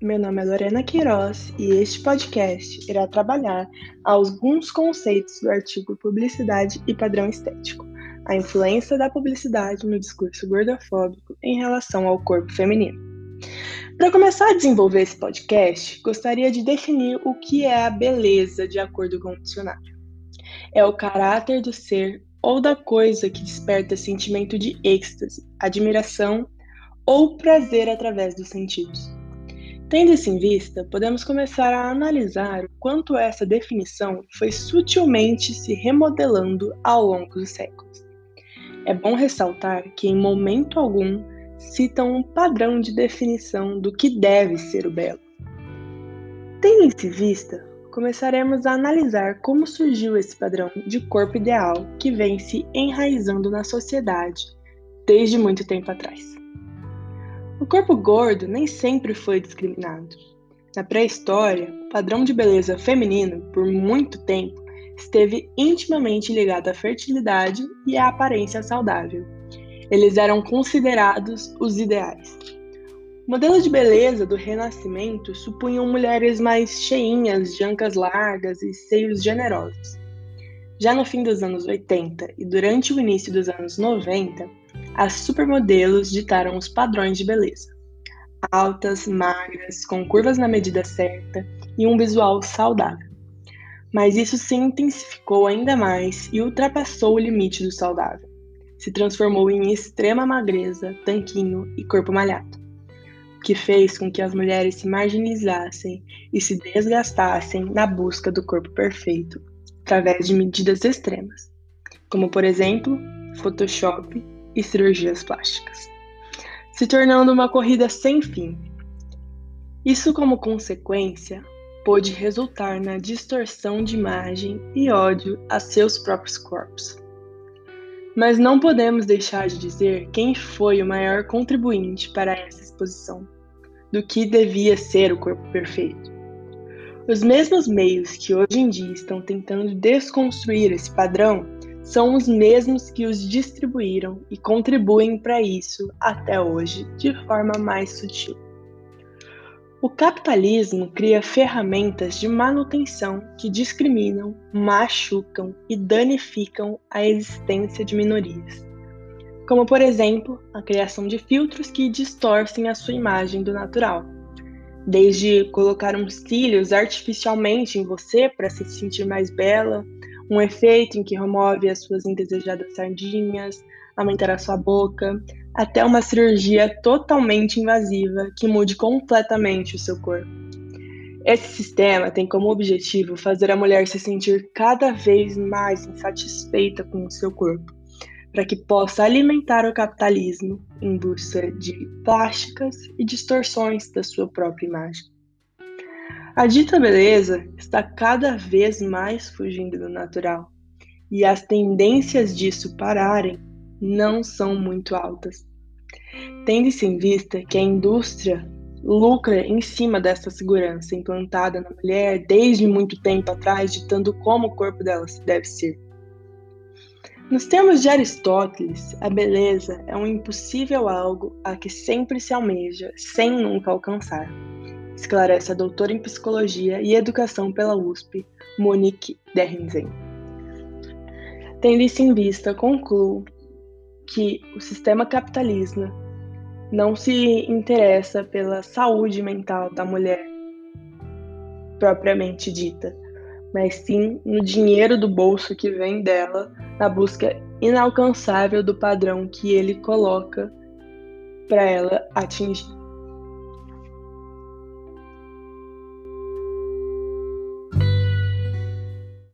meu nome é Lorena Queiroz e este podcast irá trabalhar alguns conceitos do artigo Publicidade e Padrão Estético, a influência da publicidade no discurso gordofóbico em relação ao corpo feminino. Para começar a desenvolver esse podcast, gostaria de definir o que é a beleza de acordo com o dicionário. É o caráter do ser ou da coisa que desperta sentimento de êxtase, admiração ou prazer através dos sentidos. Tendo isso em vista, podemos começar a analisar o quanto essa definição foi sutilmente se remodelando ao longo dos séculos. É bom ressaltar que, em momento algum, citam um padrão de definição do que deve ser o belo. Tendo isso em vista, começaremos a analisar como surgiu esse padrão de corpo ideal que vem se enraizando na sociedade desde muito tempo atrás. O corpo gordo nem sempre foi discriminado. Na pré-história, o padrão de beleza feminino, por muito tempo, esteve intimamente ligado à fertilidade e à aparência saudável. Eles eram considerados os ideais. O modelo de beleza do Renascimento supunham mulheres mais cheinhas, de ancas largas e seios generosos. Já no fim dos anos 80 e durante o início dos anos 90, as supermodelos ditaram os padrões de beleza. Altas, magras, com curvas na medida certa e um visual saudável. Mas isso se intensificou ainda mais e ultrapassou o limite do saudável. Se transformou em extrema magreza, tanquinho e corpo malhado, que fez com que as mulheres se marginalizassem e se desgastassem na busca do corpo perfeito, através de medidas extremas, como por exemplo, Photoshop e cirurgias plásticas, se tornando uma corrida sem fim. Isso, como consequência, pôde resultar na distorção de imagem e ódio a seus próprios corpos. Mas não podemos deixar de dizer quem foi o maior contribuinte para essa exposição, do que devia ser o corpo perfeito. Os mesmos meios que hoje em dia estão tentando desconstruir esse padrão são os mesmos que os distribuíram e contribuem para isso até hoje de forma mais sutil. O capitalismo cria ferramentas de manutenção que discriminam, machucam e danificam a existência de minorias, como por exemplo a criação de filtros que distorcem a sua imagem do natural, desde colocar uns cílios artificialmente em você para se sentir mais bela, um efeito em que remove as suas indesejadas sardinhas, aumentar a sua boca, até uma cirurgia totalmente invasiva que mude completamente o seu corpo. Esse sistema tem como objetivo fazer a mulher se sentir cada vez mais insatisfeita com o seu corpo, para que possa alimentar o capitalismo em busca de plásticas e distorções da sua própria imagem. A dita beleza está cada vez mais fugindo do natural, e as tendências disso pararem não são muito altas. Tendo-se em vista que a indústria lucra em cima dessa segurança implantada na mulher desde muito tempo atrás, ditando como o corpo dela deve ser. Nos termos de Aristóteles, a beleza é um impossível algo a que sempre se almeja, sem nunca alcançar esclarece a doutora em Psicologia e Educação pela USP, Monique Derrenzen. Tendo isso em vista, concluo que o sistema capitalista não se interessa pela saúde mental da mulher propriamente dita, mas sim no dinheiro do bolso que vem dela na busca inalcançável do padrão que ele coloca para ela atingir.